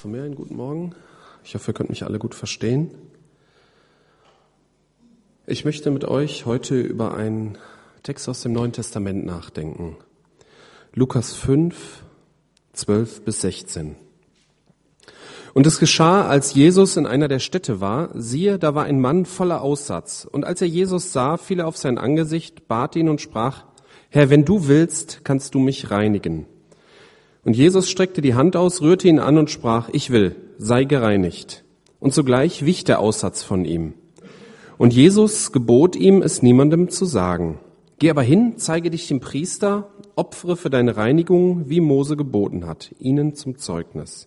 von mir einen guten Morgen. Ich hoffe, ihr könnt mich alle gut verstehen. Ich möchte mit euch heute über einen Text aus dem Neuen Testament nachdenken. Lukas 5, 12 bis 16. Und es geschah, als Jesus in einer der Städte war, siehe, da war ein Mann voller Aussatz. Und als er Jesus sah, fiel er auf sein Angesicht, bat ihn und sprach, Herr, wenn du willst, kannst du mich reinigen. Und Jesus streckte die Hand aus, rührte ihn an und sprach, ich will, sei gereinigt. Und sogleich wich der Aussatz von ihm. Und Jesus gebot ihm, es niemandem zu sagen. Geh aber hin, zeige dich dem Priester, opfere für deine Reinigung, wie Mose geboten hat, ihnen zum Zeugnis.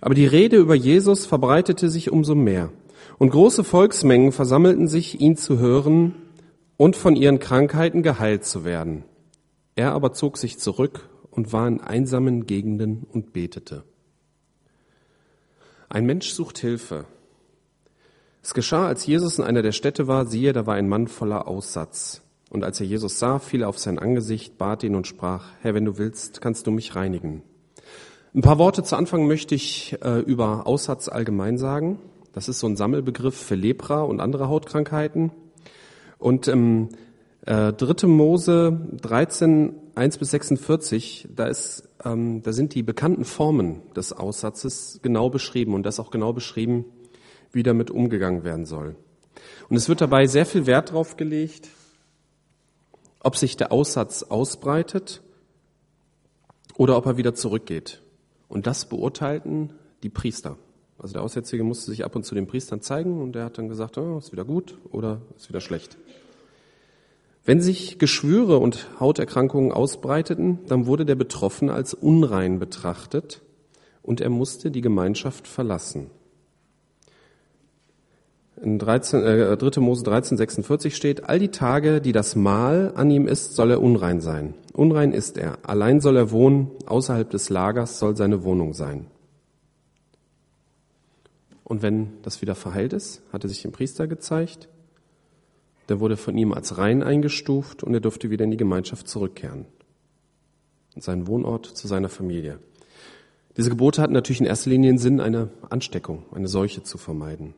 Aber die Rede über Jesus verbreitete sich umso mehr. Und große Volksmengen versammelten sich, ihn zu hören und von ihren Krankheiten geheilt zu werden. Er aber zog sich zurück und war in einsamen Gegenden und betete. Ein Mensch sucht Hilfe. Es geschah, als Jesus in einer der Städte war, siehe, da war ein Mann voller Aussatz. Und als er Jesus sah, fiel er auf sein Angesicht, bat ihn und sprach, Herr, wenn du willst, kannst du mich reinigen. Ein paar Worte zu Anfang möchte ich äh, über Aussatz allgemein sagen. Das ist so ein Sammelbegriff für Lepra und andere Hautkrankheiten. Und ähm, äh, 3. Mose 13, 1 bis 46, da, ist, ähm, da sind die bekannten Formen des Aussatzes genau beschrieben und das auch genau beschrieben, wie damit umgegangen werden soll. Und es wird dabei sehr viel Wert darauf gelegt, ob sich der Aussatz ausbreitet oder ob er wieder zurückgeht. Und das beurteilten die Priester. Also der Aussätzige musste sich ab und zu den Priestern zeigen und der hat dann gesagt, oh, ist wieder gut oder ist wieder schlecht. Wenn sich Geschwüre und Hauterkrankungen ausbreiteten, dann wurde der Betroffene als unrein betrachtet und er musste die Gemeinschaft verlassen. In 13, äh, 3. Mose 13, 46 steht, all die Tage, die das Mahl an ihm ist, soll er unrein sein. Unrein ist er. Allein soll er wohnen, außerhalb des Lagers soll seine Wohnung sein. Und wenn das wieder verheilt ist, hat er sich dem Priester gezeigt, der wurde von ihm als rein eingestuft und er durfte wieder in die Gemeinschaft zurückkehren. Und seinen Wohnort zu seiner Familie. Diese Gebote hatten natürlich in erster Linie den Sinn, eine Ansteckung, eine Seuche zu vermeiden.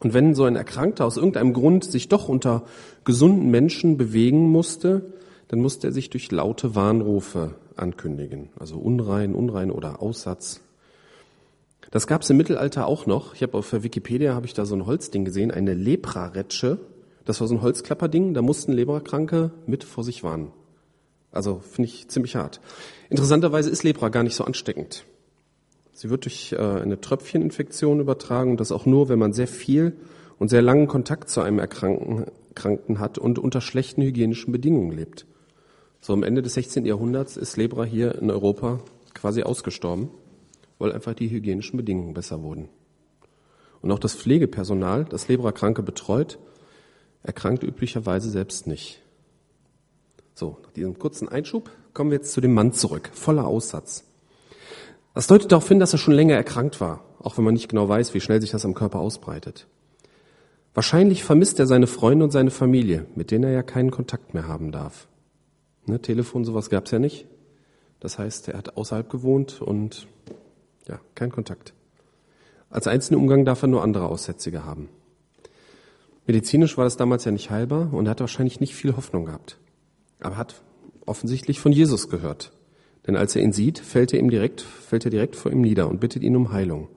Und wenn so ein Erkrankter aus irgendeinem Grund sich doch unter gesunden Menschen bewegen musste, dann musste er sich durch laute Warnrufe ankündigen. Also unrein, unrein oder Aussatz. Das gab es im Mittelalter auch noch. Ich habe auf der Wikipedia habe ich da so ein Holzding gesehen, eine Lepraretsche. Das war so ein Holzklapperding, da mussten Leprakranke mit vor sich warnen. Also finde ich ziemlich hart. Interessanterweise ist Lepra gar nicht so ansteckend. Sie wird durch äh, eine Tröpfcheninfektion übertragen und das auch nur, wenn man sehr viel und sehr langen Kontakt zu einem Erkrankten hat und unter schlechten hygienischen Bedingungen lebt. So am Ende des 16. Jahrhunderts ist Lepra hier in Europa quasi ausgestorben weil einfach die hygienischen Bedingungen besser wurden. Und auch das Pflegepersonal, das Leberkranke betreut, erkrankt üblicherweise selbst nicht. So, nach diesem kurzen Einschub kommen wir jetzt zu dem Mann zurück, voller Aussatz. Das deutet darauf hin, dass er schon länger erkrankt war, auch wenn man nicht genau weiß, wie schnell sich das am Körper ausbreitet. Wahrscheinlich vermisst er seine Freunde und seine Familie, mit denen er ja keinen Kontakt mehr haben darf. Ne, Telefon, sowas gab's ja nicht. Das heißt, er hat außerhalb gewohnt und ja, kein Kontakt. Als einzelnen Umgang darf er nur andere Aussätzige haben. Medizinisch war das damals ja nicht heilbar und er hat wahrscheinlich nicht viel Hoffnung gehabt. Aber hat offensichtlich von Jesus gehört. Denn als er ihn sieht, fällt er ihm direkt, fällt er direkt vor ihm nieder und bittet ihn um Heilung.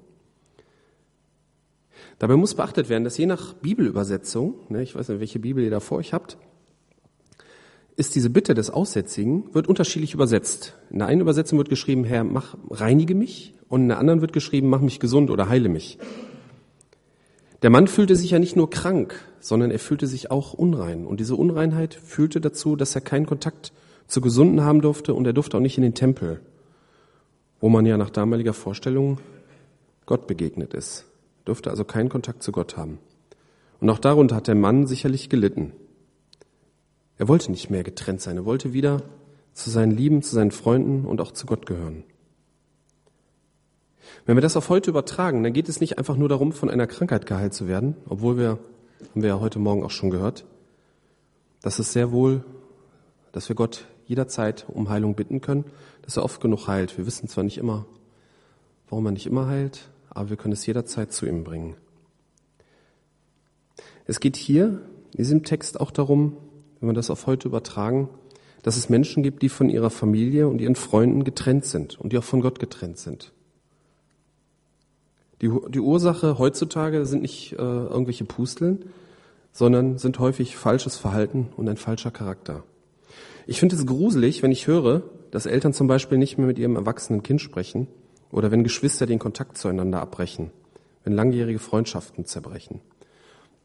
Dabei muss beachtet werden, dass je nach Bibelübersetzung, ne, ich weiß nicht, welche Bibel ihr da vor euch habt, ist diese Bitte des Aussätzigen, wird unterschiedlich übersetzt. In der einen Übersetzung wird geschrieben, Herr, mach, reinige mich und in der anderen wird geschrieben, mach mich gesund oder heile mich. Der Mann fühlte sich ja nicht nur krank, sondern er fühlte sich auch unrein. Und diese Unreinheit führte dazu, dass er keinen Kontakt zu Gesunden haben durfte und er durfte auch nicht in den Tempel, wo man ja nach damaliger Vorstellung Gott begegnet ist. Er durfte also keinen Kontakt zu Gott haben. Und auch darunter hat der Mann sicherlich gelitten. Er wollte nicht mehr getrennt sein, er wollte wieder zu seinen Lieben, zu seinen Freunden und auch zu Gott gehören. Wenn wir das auf heute übertragen, dann geht es nicht einfach nur darum, von einer Krankheit geheilt zu werden, obwohl wir, haben wir ja heute Morgen auch schon gehört, dass es sehr wohl, dass wir Gott jederzeit um Heilung bitten können, dass er oft genug heilt. Wir wissen zwar nicht immer, warum er nicht immer heilt, aber wir können es jederzeit zu ihm bringen. Es geht hier in diesem Text auch darum, wenn wir das auf heute übertragen, dass es Menschen gibt, die von ihrer Familie und ihren Freunden getrennt sind und die auch von Gott getrennt sind. Die, die Ursache heutzutage sind nicht äh, irgendwelche Pusteln, sondern sind häufig falsches Verhalten und ein falscher Charakter. Ich finde es gruselig, wenn ich höre, dass Eltern zum Beispiel nicht mehr mit ihrem erwachsenen Kind sprechen oder wenn Geschwister den Kontakt zueinander abbrechen, wenn langjährige Freundschaften zerbrechen.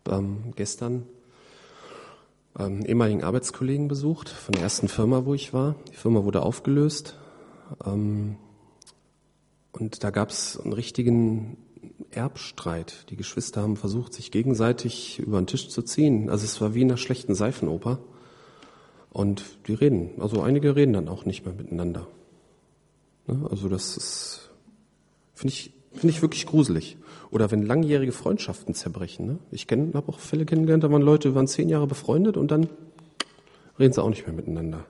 Ähm, gestern ähm, ehemaligen Arbeitskollegen besucht von der ersten Firma, wo ich war. Die Firma wurde aufgelöst. Ähm, und da gab es einen richtigen Erbstreit. Die Geschwister haben versucht, sich gegenseitig über den Tisch zu ziehen. Also es war wie in einer schlechten Seifenoper. Und die reden, also einige reden dann auch nicht mehr miteinander. Ne? Also das ist, finde ich, finde ich wirklich gruselig. Oder wenn langjährige Freundschaften zerbrechen. Ne? Ich habe auch Fälle kennengelernt, da waren Leute, waren zehn Jahre befreundet und dann reden sie auch nicht mehr miteinander.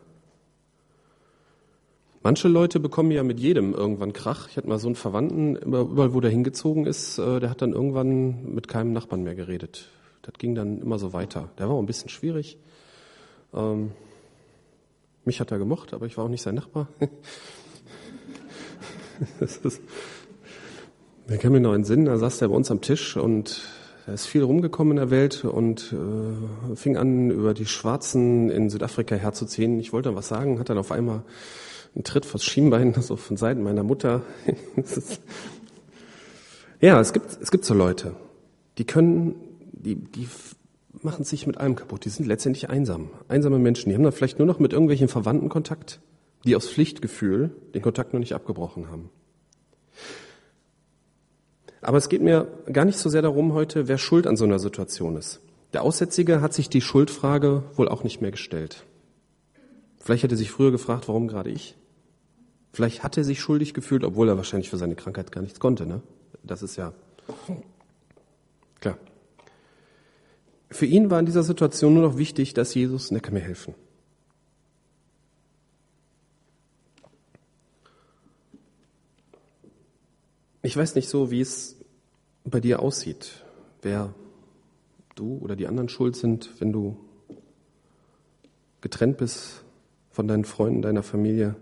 Manche Leute bekommen ja mit jedem irgendwann Krach. Ich hatte mal so einen Verwandten, überall wo der hingezogen ist, äh, der hat dann irgendwann mit keinem Nachbarn mehr geredet. Das ging dann immer so weiter. Der war auch ein bisschen schwierig. Ähm, mich hat er gemocht, aber ich war auch nicht sein Nachbar. das ist, wir kennen mich noch einen Sinn, da saß der bei uns am Tisch und er ist viel rumgekommen in der Welt und äh, fing an, über die Schwarzen in Südafrika herzuziehen. Ich wollte dann was sagen, hat dann auf einmal einen Tritt vors Schienbein, so von Seiten meiner Mutter. ja, es gibt, es gibt so Leute, die können, die, die machen sich mit allem kaputt. Die sind letztendlich einsam. Einsame Menschen. Die haben dann vielleicht nur noch mit irgendwelchen Verwandten Kontakt, die aus Pflichtgefühl den Kontakt noch nicht abgebrochen haben. Aber es geht mir gar nicht so sehr darum heute, wer schuld an so einer Situation ist. Der Aussätzige hat sich die Schuldfrage wohl auch nicht mehr gestellt. Vielleicht hätte er sich früher gefragt, warum gerade ich? Vielleicht hat er sich schuldig gefühlt, obwohl er wahrscheinlich für seine Krankheit gar nichts konnte. Ne? Das ist ja klar. Für ihn war in dieser Situation nur noch wichtig, dass Jesus, ne, kann mir helfen. Ich weiß nicht so, wie es bei dir aussieht, wer du oder die anderen schuld sind, wenn du getrennt bist von deinen Freunden, deiner Familie.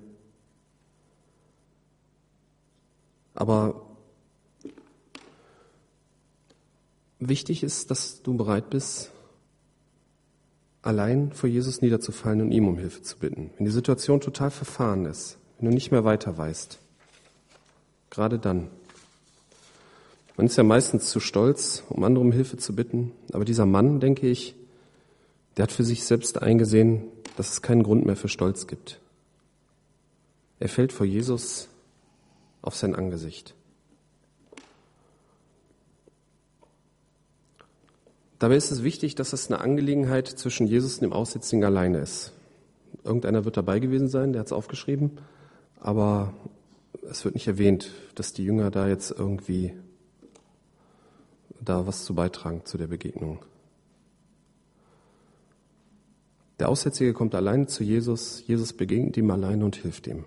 Aber wichtig ist, dass du bereit bist, allein vor Jesus niederzufallen und ihm um Hilfe zu bitten. Wenn die Situation total verfahren ist, wenn du nicht mehr weiter weißt, gerade dann. Man ist ja meistens zu stolz, um andere um Hilfe zu bitten, aber dieser Mann, denke ich, der hat für sich selbst eingesehen, dass es keinen Grund mehr für Stolz gibt. Er fällt vor Jesus auf sein Angesicht. Dabei ist es wichtig, dass es eine Angelegenheit zwischen Jesus und dem Aussätzigen alleine ist. Irgendeiner wird dabei gewesen sein, der hat es aufgeschrieben, aber es wird nicht erwähnt, dass die Jünger da jetzt irgendwie da was zu beitragen zu der Begegnung. Der Aussätzige kommt alleine zu Jesus, Jesus begegnet ihm alleine und hilft ihm.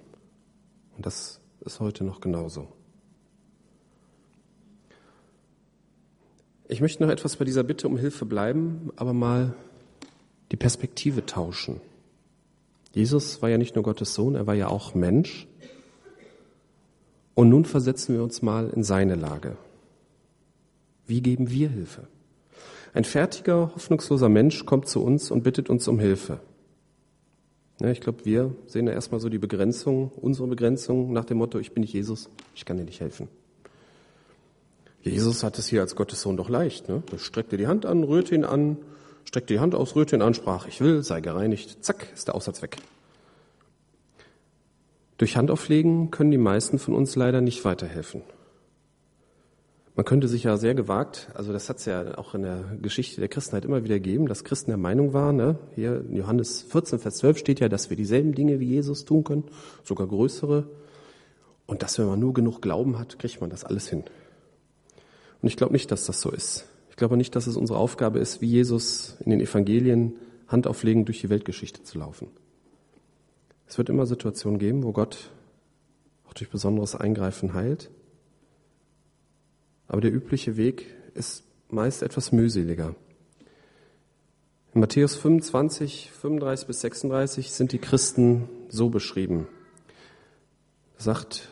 Und das ist heute noch genauso. Ich möchte noch etwas bei dieser Bitte um Hilfe bleiben, aber mal die Perspektive tauschen. Jesus war ja nicht nur Gottes Sohn, er war ja auch Mensch. Und nun versetzen wir uns mal in seine Lage. Wie geben wir Hilfe? Ein fertiger, hoffnungsloser Mensch kommt zu uns und bittet uns um Hilfe. Ja, ich glaube, wir sehen da erstmal so die Begrenzung, unsere Begrenzung nach dem Motto, ich bin nicht Jesus, ich kann dir nicht helfen. Jesus hat es hier als Gottes Sohn doch leicht. Ne? Er streckte die Hand an, rührte ihn an, streckte die Hand aus, rührte ihn an, sprach, ich will, sei gereinigt. Zack, ist der Aussatz weg. Durch Handauflegen können die meisten von uns leider nicht weiterhelfen. Man könnte sich ja sehr gewagt, also das hat es ja auch in der Geschichte der Christenheit immer wieder gegeben, dass Christen der Meinung waren, ne? hier in Johannes 14, Vers 12 steht ja, dass wir dieselben Dinge wie Jesus tun können, sogar größere. Und dass wenn man nur genug Glauben hat, kriegt man das alles hin. Und ich glaube nicht, dass das so ist. Ich glaube nicht, dass es unsere Aufgabe ist, wie Jesus in den Evangelien Handauflegen durch die Weltgeschichte zu laufen. Es wird immer Situationen geben, wo Gott auch durch besonderes Eingreifen heilt. Aber der übliche Weg ist meist etwas mühseliger. In Matthäus 25, 35 bis 36 sind die Christen so beschrieben. Sagt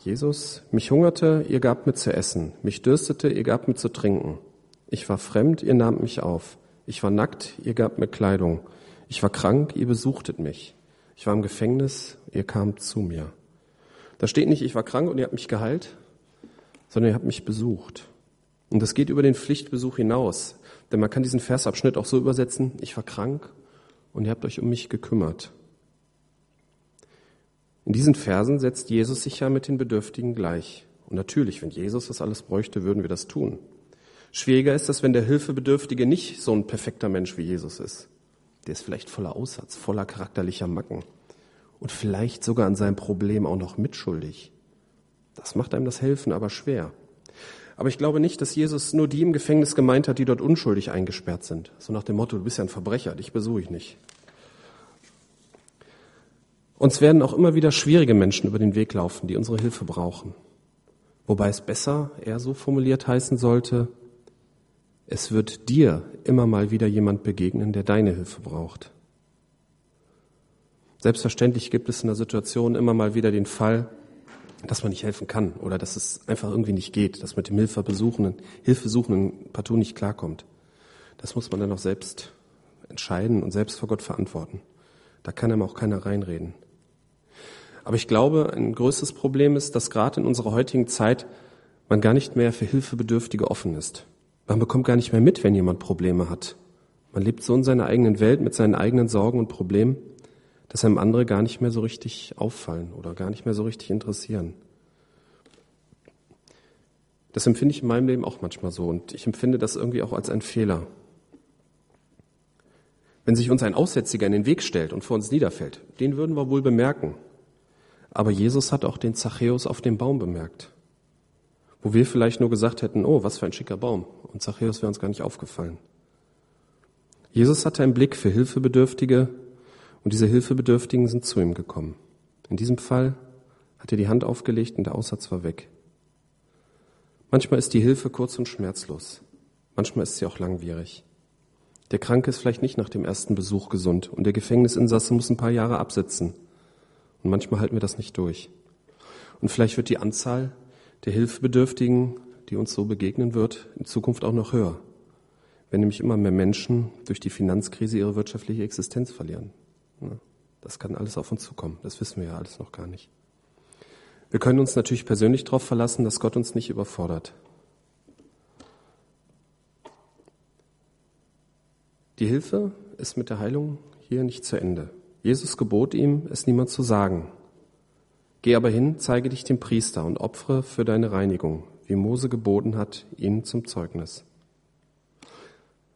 Jesus, mich hungerte, ihr gabt mir zu essen, mich dürstete, ihr gabt mir zu trinken. Ich war fremd, ihr nahmt mich auf. Ich war nackt, ihr gabt mir Kleidung. Ich war krank, ihr besuchtet mich. Ich war im Gefängnis, ihr kamt zu mir. Da steht nicht, ich war krank und ihr habt mich geheilt, sondern ihr habt mich besucht. Und das geht über den Pflichtbesuch hinaus. Denn man kann diesen Versabschnitt auch so übersetzen, ich war krank und ihr habt euch um mich gekümmert. In diesen Versen setzt Jesus sich ja mit den Bedürftigen gleich. Und natürlich, wenn Jesus das alles bräuchte, würden wir das tun. Schwieriger ist das, wenn der Hilfebedürftige nicht so ein perfekter Mensch wie Jesus ist. Der ist vielleicht voller Aussatz, voller charakterlicher Macken und vielleicht sogar an seinem Problem auch noch mitschuldig. Das macht einem das Helfen aber schwer. Aber ich glaube nicht, dass Jesus nur die im Gefängnis gemeint hat, die dort unschuldig eingesperrt sind. So nach dem Motto, du bist ja ein Verbrecher, dich besuche ich nicht. Uns werden auch immer wieder schwierige Menschen über den Weg laufen, die unsere Hilfe brauchen. Wobei es besser, eher so formuliert heißen sollte, es wird dir immer mal wieder jemand begegnen, der deine Hilfe braucht. Selbstverständlich gibt es in der Situation immer mal wieder den Fall, dass man nicht helfen kann oder dass es einfach irgendwie nicht geht, dass mit dem Hilfebesuchenden, Hilfesuchenden partout nicht klarkommt. Das muss man dann auch selbst entscheiden und selbst vor Gott verantworten. Da kann einem auch keiner reinreden. Aber ich glaube, ein größtes Problem ist, dass gerade in unserer heutigen Zeit man gar nicht mehr für Hilfebedürftige offen ist. Man bekommt gar nicht mehr mit, wenn jemand Probleme hat. Man lebt so in seiner eigenen Welt mit seinen eigenen Sorgen und Problemen dass einem andere gar nicht mehr so richtig auffallen oder gar nicht mehr so richtig interessieren. Das empfinde ich in meinem Leben auch manchmal so und ich empfinde das irgendwie auch als einen Fehler. Wenn sich uns ein Aussätziger in den Weg stellt und vor uns niederfällt, den würden wir wohl bemerken. Aber Jesus hat auch den Zachäus auf dem Baum bemerkt. Wo wir vielleicht nur gesagt hätten, oh, was für ein schicker Baum. Und Zachäus wäre uns gar nicht aufgefallen. Jesus hatte einen Blick für Hilfebedürftige, und diese Hilfebedürftigen sind zu ihm gekommen. In diesem Fall hat er die Hand aufgelegt und der Aussatz war weg. Manchmal ist die Hilfe kurz und schmerzlos. Manchmal ist sie auch langwierig. Der Kranke ist vielleicht nicht nach dem ersten Besuch gesund und der Gefängnisinsasse muss ein paar Jahre absitzen. Und manchmal halten wir das nicht durch. Und vielleicht wird die Anzahl der Hilfebedürftigen, die uns so begegnen wird, in Zukunft auch noch höher. Wenn nämlich immer mehr Menschen durch die Finanzkrise ihre wirtschaftliche Existenz verlieren. Ne? Das kann alles auf uns zukommen. Das wissen wir ja alles noch gar nicht. Wir können uns natürlich persönlich darauf verlassen, dass Gott uns nicht überfordert. Die Hilfe ist mit der Heilung hier nicht zu Ende. Jesus gebot ihm, es niemand zu sagen. Geh aber hin, zeige dich dem Priester und opfere für deine Reinigung, wie Mose geboten hat, ihnen zum Zeugnis.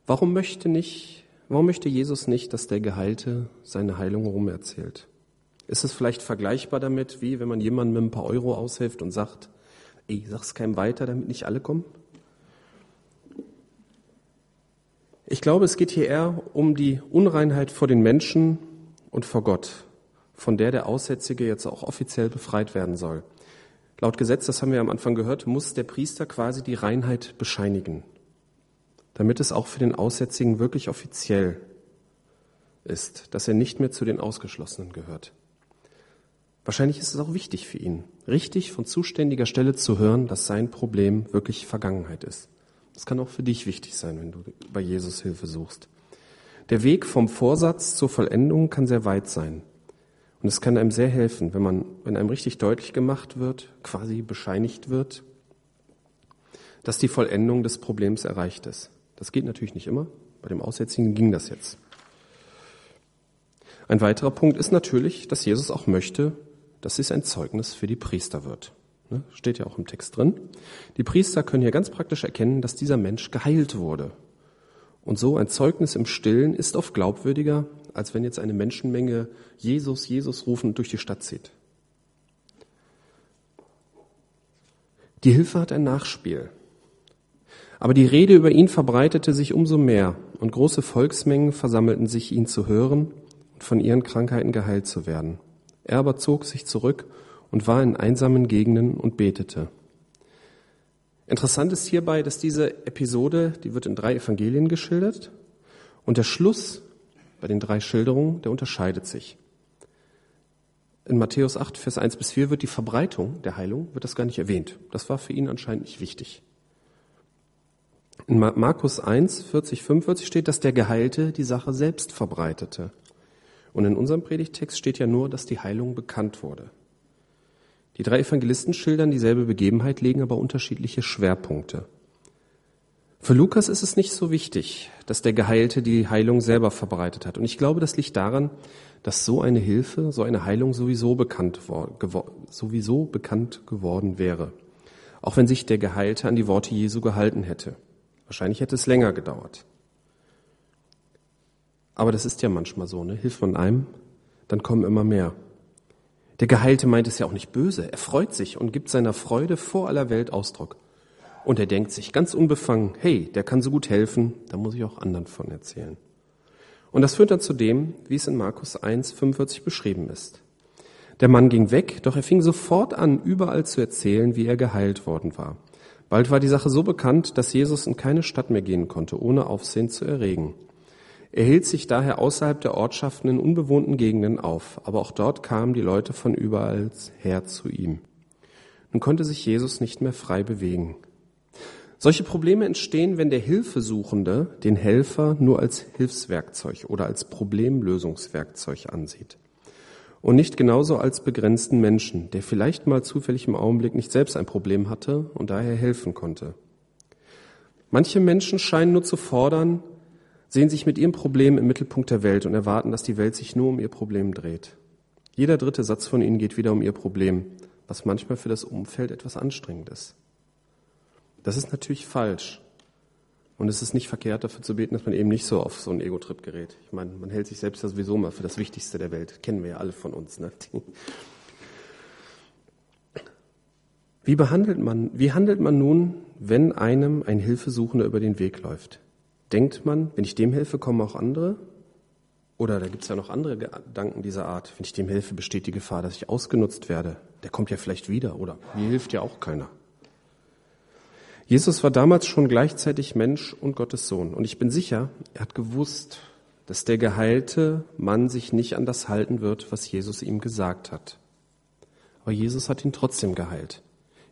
Warum möchte nicht Warum möchte Jesus nicht, dass der Geheilte seine Heilung rumerzählt? Ist es vielleicht vergleichbar damit, wie wenn man jemandem mit ein paar Euro aushilft und sagt, ey, sag's keinem weiter, damit nicht alle kommen? Ich glaube, es geht hier eher um die Unreinheit vor den Menschen und vor Gott, von der der Aussätzige jetzt auch offiziell befreit werden soll. Laut Gesetz, das haben wir am Anfang gehört, muss der Priester quasi die Reinheit bescheinigen damit es auch für den Aussätzigen wirklich offiziell ist, dass er nicht mehr zu den Ausgeschlossenen gehört. Wahrscheinlich ist es auch wichtig für ihn, richtig von zuständiger Stelle zu hören, dass sein Problem wirklich Vergangenheit ist. Das kann auch für dich wichtig sein, wenn du bei Jesus Hilfe suchst. Der Weg vom Vorsatz zur Vollendung kann sehr weit sein. Und es kann einem sehr helfen, wenn man, wenn einem richtig deutlich gemacht wird, quasi bescheinigt wird, dass die Vollendung des Problems erreicht ist. Das geht natürlich nicht immer. Bei dem Aussätzigen ging das jetzt. Ein weiterer Punkt ist natürlich, dass Jesus auch möchte, dass es ein Zeugnis für die Priester wird. Ne? Steht ja auch im Text drin. Die Priester können hier ganz praktisch erkennen, dass dieser Mensch geheilt wurde. Und so ein Zeugnis im Stillen ist oft glaubwürdiger, als wenn jetzt eine Menschenmenge Jesus, Jesus rufend durch die Stadt zieht. Die Hilfe hat ein Nachspiel. Aber die Rede über ihn verbreitete sich umso mehr, und große Volksmengen versammelten sich, ihn zu hören und von ihren Krankheiten geheilt zu werden. Er aber zog sich zurück und war in einsamen Gegenden und betete. Interessant ist hierbei, dass diese Episode, die wird in drei Evangelien geschildert und der Schluss bei den drei Schilderungen, der unterscheidet sich. In Matthäus 8, Vers 1 bis 4 wird die Verbreitung der Heilung, wird das gar nicht erwähnt. Das war für ihn anscheinend nicht wichtig. In Markus 1, 40, 45 steht, dass der Geheilte die Sache selbst verbreitete. Und in unserem Predigtext steht ja nur, dass die Heilung bekannt wurde. Die drei Evangelisten schildern dieselbe Begebenheit, legen aber unterschiedliche Schwerpunkte. Für Lukas ist es nicht so wichtig, dass der Geheilte die Heilung selber verbreitet hat. Und ich glaube, das liegt daran, dass so eine Hilfe, so eine Heilung sowieso bekannt, sowieso bekannt geworden wäre. Auch wenn sich der Geheilte an die Worte Jesu gehalten hätte. Wahrscheinlich hätte es länger gedauert. Aber das ist ja manchmal so, ne? Hilft man einem, dann kommen immer mehr. Der Geheilte meint es ja auch nicht böse. Er freut sich und gibt seiner Freude vor aller Welt Ausdruck. Und er denkt sich ganz unbefangen, hey, der kann so gut helfen, da muss ich auch anderen von erzählen. Und das führt dann zu dem, wie es in Markus 1, 45 beschrieben ist. Der Mann ging weg, doch er fing sofort an, überall zu erzählen, wie er geheilt worden war. Bald war die Sache so bekannt, dass Jesus in keine Stadt mehr gehen konnte, ohne Aufsehen zu erregen. Er hielt sich daher außerhalb der Ortschaften in unbewohnten Gegenden auf, aber auch dort kamen die Leute von überall her zu ihm. Nun konnte sich Jesus nicht mehr frei bewegen. Solche Probleme entstehen, wenn der Hilfesuchende den Helfer nur als Hilfswerkzeug oder als Problemlösungswerkzeug ansieht und nicht genauso als begrenzten Menschen, der vielleicht mal zufällig im Augenblick nicht selbst ein Problem hatte und daher helfen konnte. Manche Menschen scheinen nur zu fordern, sehen sich mit ihrem Problem im Mittelpunkt der Welt und erwarten, dass die Welt sich nur um ihr Problem dreht. Jeder dritte Satz von ihnen geht wieder um ihr Problem, was manchmal für das Umfeld etwas anstrengend ist. Das ist natürlich falsch. Und es ist nicht verkehrt, dafür zu beten, dass man eben nicht so auf so einen Ego-Trip gerät. Ich meine, man hält sich selbst ja sowieso mal für das Wichtigste der Welt. Kennen wir ja alle von uns. Ne? Wie behandelt man, wie handelt man nun, wenn einem ein Hilfesuchender über den Weg läuft? Denkt man, wenn ich dem helfe, kommen auch andere? Oder da gibt es ja noch andere Gedanken dieser Art. Wenn ich dem helfe, besteht die Gefahr, dass ich ausgenutzt werde. Der kommt ja vielleicht wieder. Oder mir hilft ja auch keiner. Jesus war damals schon gleichzeitig Mensch und Gottes Sohn. Und ich bin sicher, er hat gewusst, dass der geheilte Mann sich nicht an das halten wird, was Jesus ihm gesagt hat. Aber Jesus hat ihn trotzdem geheilt.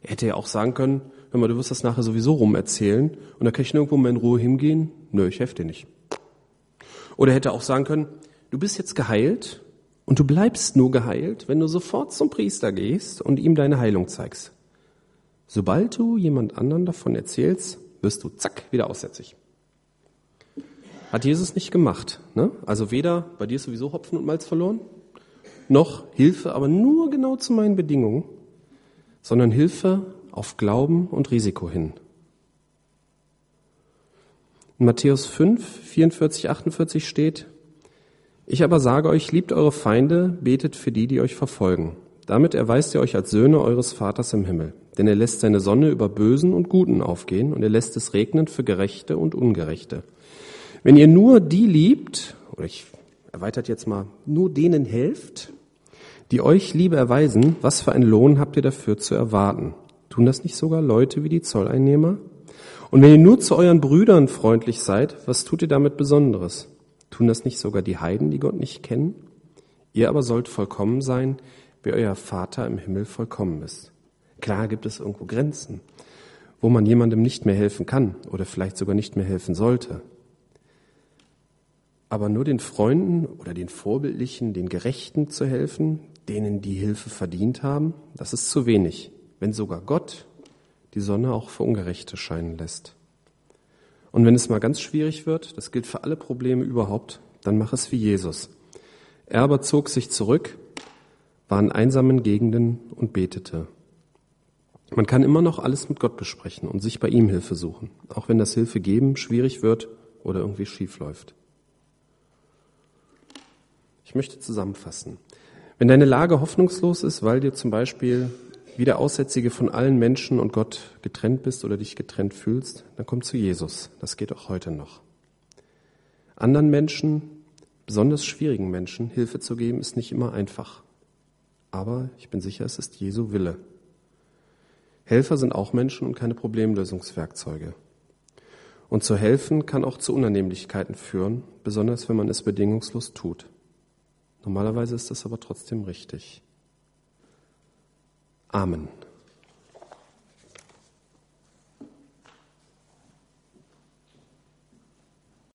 Er hätte ja auch sagen können, hör mal, du wirst das nachher sowieso rum erzählen und da kann ich nirgendwo mal in Ruhe hingehen. Nö, ich helfe dir nicht. Oder er hätte auch sagen können, du bist jetzt geheilt und du bleibst nur geheilt, wenn du sofort zum Priester gehst und ihm deine Heilung zeigst. Sobald du jemand anderen davon erzählst, wirst du zack wieder aussätzig. Hat Jesus nicht gemacht. Ne? Also weder bei dir sowieso Hopfen und Malz verloren, noch Hilfe, aber nur genau zu meinen Bedingungen, sondern Hilfe auf Glauben und Risiko hin. In Matthäus 5, 44, 48 steht, ich aber sage euch, liebt eure Feinde, betet für die, die euch verfolgen. Damit erweist ihr euch als Söhne eures Vaters im Himmel. Denn er lässt seine Sonne über Bösen und Guten aufgehen und er lässt es regnen für Gerechte und Ungerechte. Wenn ihr nur die liebt, oder ich erweitert jetzt mal, nur denen helft, die euch Liebe erweisen, was für einen Lohn habt ihr dafür zu erwarten? Tun das nicht sogar Leute wie die Zolleinnehmer? Und wenn ihr nur zu euren Brüdern freundlich seid, was tut ihr damit Besonderes? Tun das nicht sogar die Heiden, die Gott nicht kennen? Ihr aber sollt vollkommen sein, wie euer Vater im Himmel vollkommen ist. Klar gibt es irgendwo Grenzen, wo man jemandem nicht mehr helfen kann oder vielleicht sogar nicht mehr helfen sollte. Aber nur den Freunden oder den Vorbildlichen, den Gerechten zu helfen, denen die Hilfe verdient haben, das ist zu wenig, wenn sogar Gott die Sonne auch für Ungerechte scheinen lässt. Und wenn es mal ganz schwierig wird, das gilt für alle Probleme überhaupt, dann mach es wie Jesus. Er aber zog sich zurück, war in einsamen Gegenden und betete. Man kann immer noch alles mit Gott besprechen und sich bei ihm Hilfe suchen, auch wenn das Hilfe geben schwierig wird oder irgendwie schief läuft. Ich möchte zusammenfassen. Wenn deine Lage hoffnungslos ist, weil dir zum Beispiel wie der Aussätzige von allen Menschen und Gott getrennt bist oder dich getrennt fühlst, dann komm zu Jesus. Das geht auch heute noch. Anderen Menschen, besonders schwierigen Menschen, Hilfe zu geben, ist nicht immer einfach. Aber ich bin sicher, es ist Jesu Wille. Helfer sind auch Menschen und keine Problemlösungswerkzeuge. Und zu helfen kann auch zu Unannehmlichkeiten führen, besonders wenn man es bedingungslos tut. Normalerweise ist das aber trotzdem richtig. Amen.